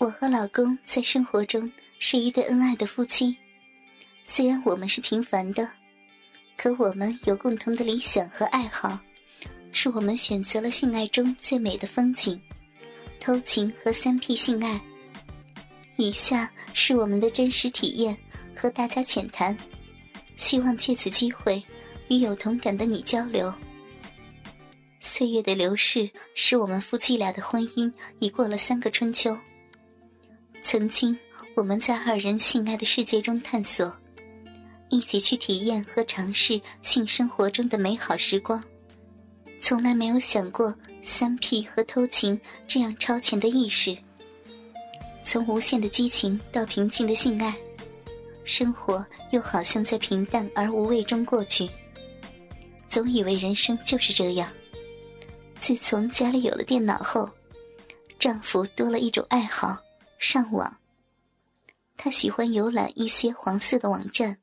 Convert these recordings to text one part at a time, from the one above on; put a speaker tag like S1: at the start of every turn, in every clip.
S1: 我和老公在生活中是一对恩爱的夫妻，虽然我们是平凡的，可我们有共同的理想和爱好，是我们选择了性爱中最美的风景——偷情和三 P 性爱。以下是我们的真实体验和大家浅谈，希望借此机会与有同感的你交流。岁月的流逝，使我们夫妻俩的婚姻已过了三个春秋。曾经，我们在二人性爱的世界中探索，一起去体验和尝试性生活中的美好时光，从来没有想过三 P 和偷情这样超前的意识。从无限的激情到平静的性爱，生活又好像在平淡而无味中过去。总以为人生就是这样。自从家里有了电脑后，丈夫多了一种爱好——上网。他喜欢游览一些黄色的网站，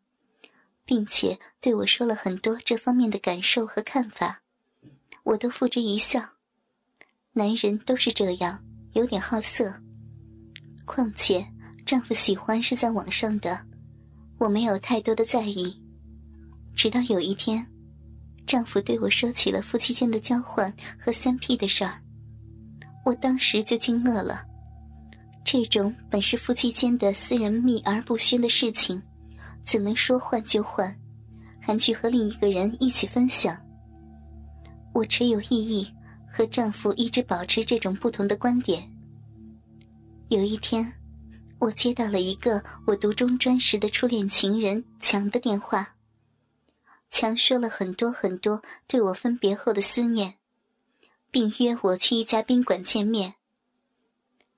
S1: 并且对我说了很多这方面的感受和看法，我都付之一笑。男人都是这样，有点好色。况且丈夫喜欢是在网上的，我没有太多的在意。直到有一天。丈夫对我说起了夫妻间的交换和三 P 的事儿，我当时就惊愕了。这种本是夫妻间的私人秘而不宣的事情，怎能说换就换，还去和另一个人一起分享？我持有异议，和丈夫一直保持这种不同的观点。有一天，我接到了一个我读中专时的初恋情人强的电话。强说了很多很多对我分别后的思念，并约我去一家宾馆见面。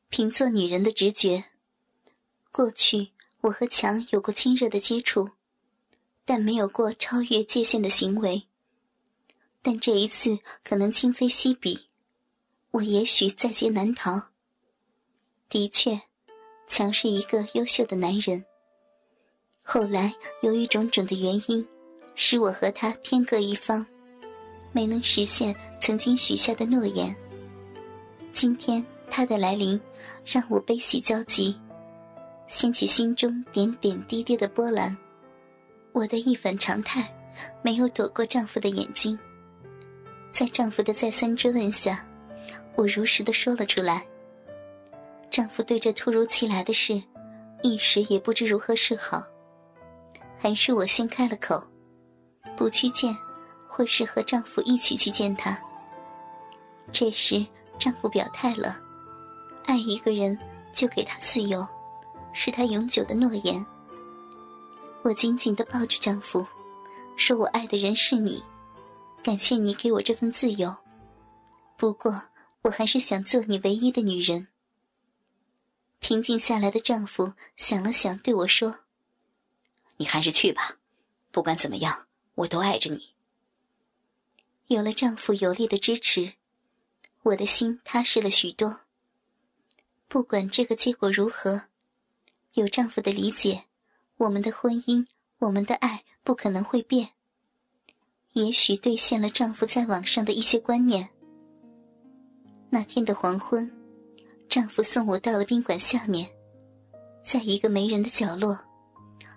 S1: 凭做女人的直觉，过去我和强有过亲热的接触，但没有过超越界限的行为。但这一次可能今非昔比，我也许在劫难逃。的确，强是一个优秀的男人。后来由于种种的原因。使我和他天各一方，没能实现曾经许下的诺言。今天他的来临，让我悲喜交集，掀起心中点点滴滴的波澜。我的一反常态，没有躲过丈夫的眼睛。在丈夫的再三追问下，我如实的说了出来。丈夫对这突如其来的事，一时也不知如何是好，还是我先开了口。不去见，或是和丈夫一起去见他。这时，丈夫表态了：爱一个人就给他自由，是他永久的诺言。我紧紧的抱住丈夫，说我爱的人是你，感谢你给我这份自由。不过，我还是想做你唯一的女人。平静下来的丈夫想了想，对我说：“
S2: 你还是去吧，不管怎么样。”我都爱着你。
S1: 有了丈夫有力的支持，我的心踏实了许多。不管这个结果如何，有丈夫的理解，我们的婚姻，我们的爱不可能会变。也许兑现了丈夫在网上的一些观念。那天的黄昏，丈夫送我到了宾馆下面，在一个没人的角落，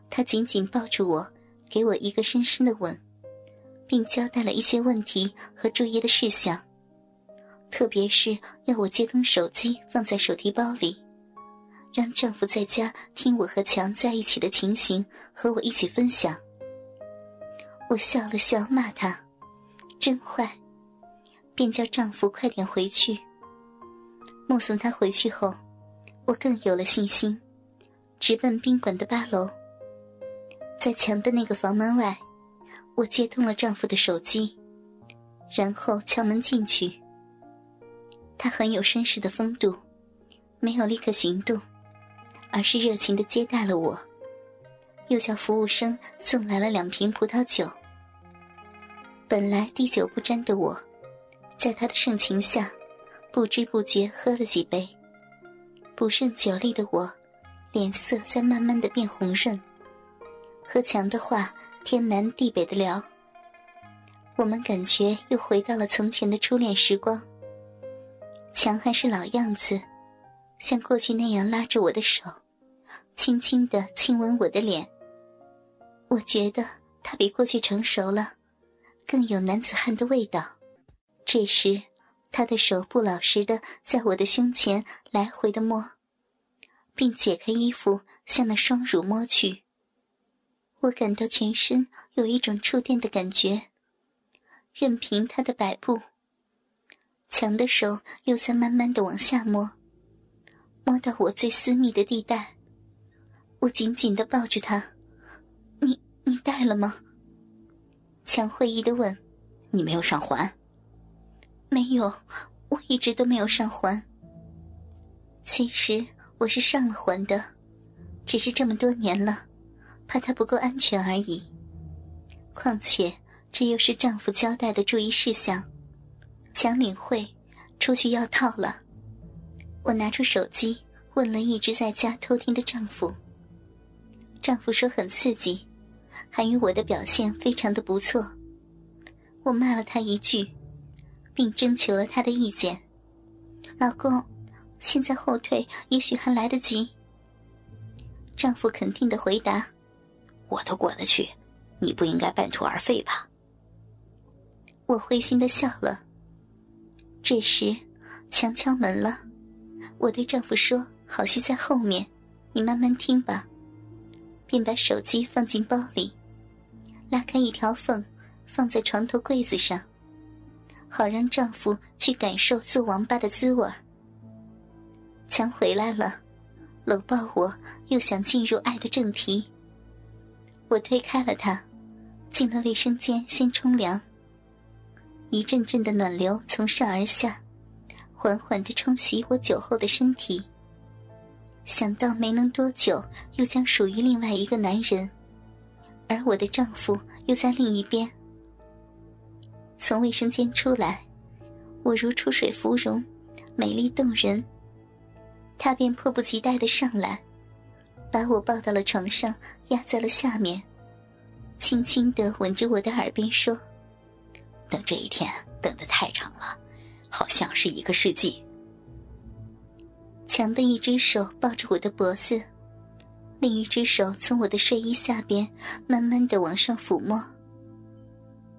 S1: 他紧紧抱住我。给我一个深深的吻，并交代了一些问题和注意的事项，特别是要我接通手机放在手提包里，让丈夫在家听我和强在一起的情形，和我一起分享。我笑了笑，骂他真坏，便叫丈夫快点回去。目送他回去后，我更有了信心，直奔宾馆的八楼。在墙的那个房门外，我接通了丈夫的手机，然后敲门进去。他很有绅士的风度，没有立刻行动，而是热情的接待了我，又叫服务生送来了两瓶葡萄酒。本来滴酒不沾的我，在他的盛情下，不知不觉喝了几杯。不胜酒力的我，脸色在慢慢的变红润。和强的话，天南地北的聊。我们感觉又回到了从前的初恋时光。强还是老样子，像过去那样拉着我的手，轻轻的亲吻我的脸。我觉得他比过去成熟了，更有男子汉的味道。这时，他的手不老实的在我的胸前来回的摸，并解开衣服向那双乳摸去。我感到全身有一种触电的感觉，任凭他的摆布。强的手又在慢慢的往下摸，摸到我最私密的地带。我紧紧的抱住他，你你带了吗？强会意的问：“
S2: 你没有上环？”“
S1: 没有，我一直都没有上环。其实我是上了环的，只是这么多年了。”怕他不够安全而已。况且这又是丈夫交代的注意事项，强领会，出去要套了。我拿出手机问了一直在家偷听的丈夫。丈夫说很刺激，还与我的表现非常的不错。我骂了他一句，并征求了他的意见。老公，现在后退也许还来得及。丈夫肯定的回答。
S2: 我都过得去，你不应该半途而废吧？
S1: 我灰心的笑了。这时，墙敲门了。我对丈夫说：“好戏在后面，你慢慢听吧。”便把手机放进包里，拉开一条缝，放在床头柜子上，好让丈夫去感受做王八的滋味。强回来了，搂抱我，又想进入爱的正题。我推开了他，进了卫生间先冲凉。一阵阵的暖流从上而下，缓缓的冲洗我酒后的身体。想到没能多久又将属于另外一个男人，而我的丈夫又在另一边。从卫生间出来，我如出水芙蓉，美丽动人。他便迫不及待的上来。把我抱到了床上，压在了下面，轻轻的吻着我的耳边说：“
S2: 等这一天等得太长了，好像是一个世纪。”
S1: 强的一只手抱着我的脖子，另一只手从我的睡衣下边慢慢的往上抚摸，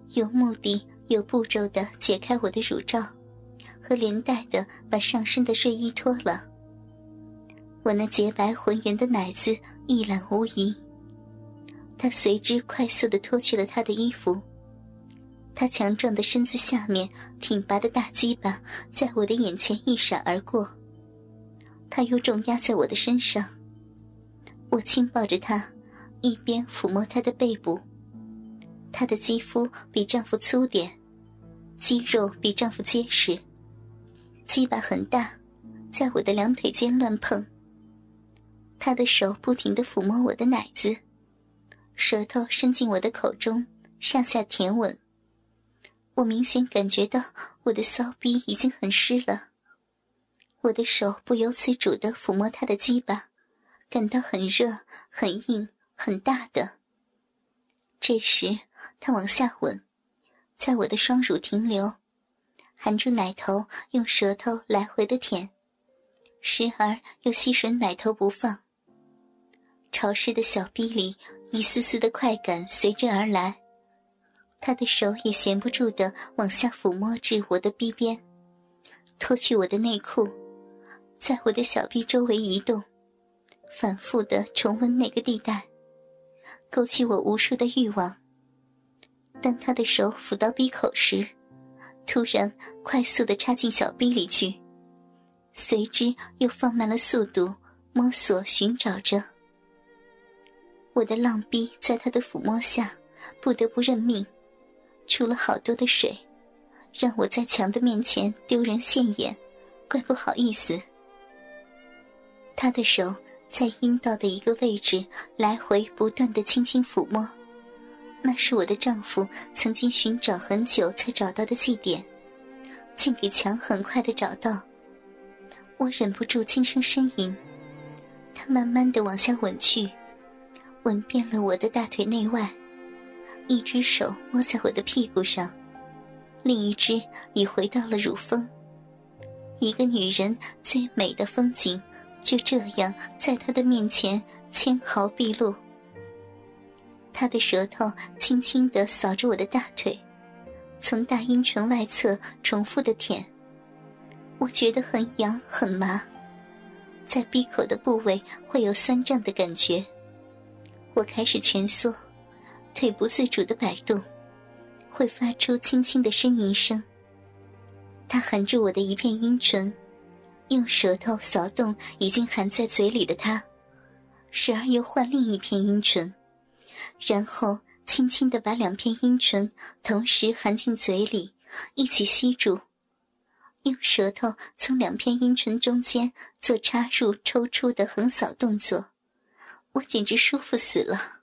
S1: 有目的、有步骤的解开我的乳罩，和连带的把上身的睡衣脱了。我那洁白浑圆的奶子一览无遗。他随之快速的脱去了他的衣服。他强壮的身子下面挺拔的大鸡巴在我的眼前一闪而过。他又重压在我的身上。我轻抱着他，一边抚摸他的背部。他的肌肤比丈夫粗点，肌肉比丈夫结实，鸡巴很大，在我的两腿间乱碰。他的手不停的抚摸我的奶子，舌头伸进我的口中，上下舔吻。我明显感觉到我的骚逼已经很湿了，我的手不由自主的抚摸他的鸡巴，感到很热、很硬、很大的。这时，他往下吻，在我的双乳停留，含住奶头，用舌头来回的舔，时而又吸吮奶头不放。潮湿的小臂里，一丝丝的快感随之而来，他的手也闲不住的往下抚摸至我的臂边，脱去我的内裤，在我的小臂周围移动，反复的重温那个地带，勾起我无数的欲望。当他的手抚到鼻口时，突然快速的插进小臂里去，随之又放慢了速度，摸索寻找着。我的浪逼在他的抚摸下，不得不认命，出了好多的水，让我在强的面前丢人现眼，怪不好意思。他的手在阴道的一个位置来回不断的轻轻抚摸，那是我的丈夫曾经寻找很久才找到的祭点，竟给强很快的找到。我忍不住轻声呻吟，他慢慢的往下吻去。吻遍了我的大腿内外，一只手摸在我的屁股上，另一只已回到了乳峰。一个女人最美的风景就这样在他的面前纤毫毕露。他的舌头轻轻的扫着我的大腿，从大阴唇外侧重复的舔。我觉得很痒很麻，在闭口的部位会有酸胀的感觉。我开始蜷缩，腿不自主的摆动，会发出轻轻的呻吟声。他含住我的一片阴唇，用舌头扫动已经含在嘴里的他，时而又换另一片阴唇。然后轻轻的把两片阴唇同时含进嘴里，一起吸住，用舌头从两片阴唇中间做插入、抽出的横扫动作，我简直舒服死了。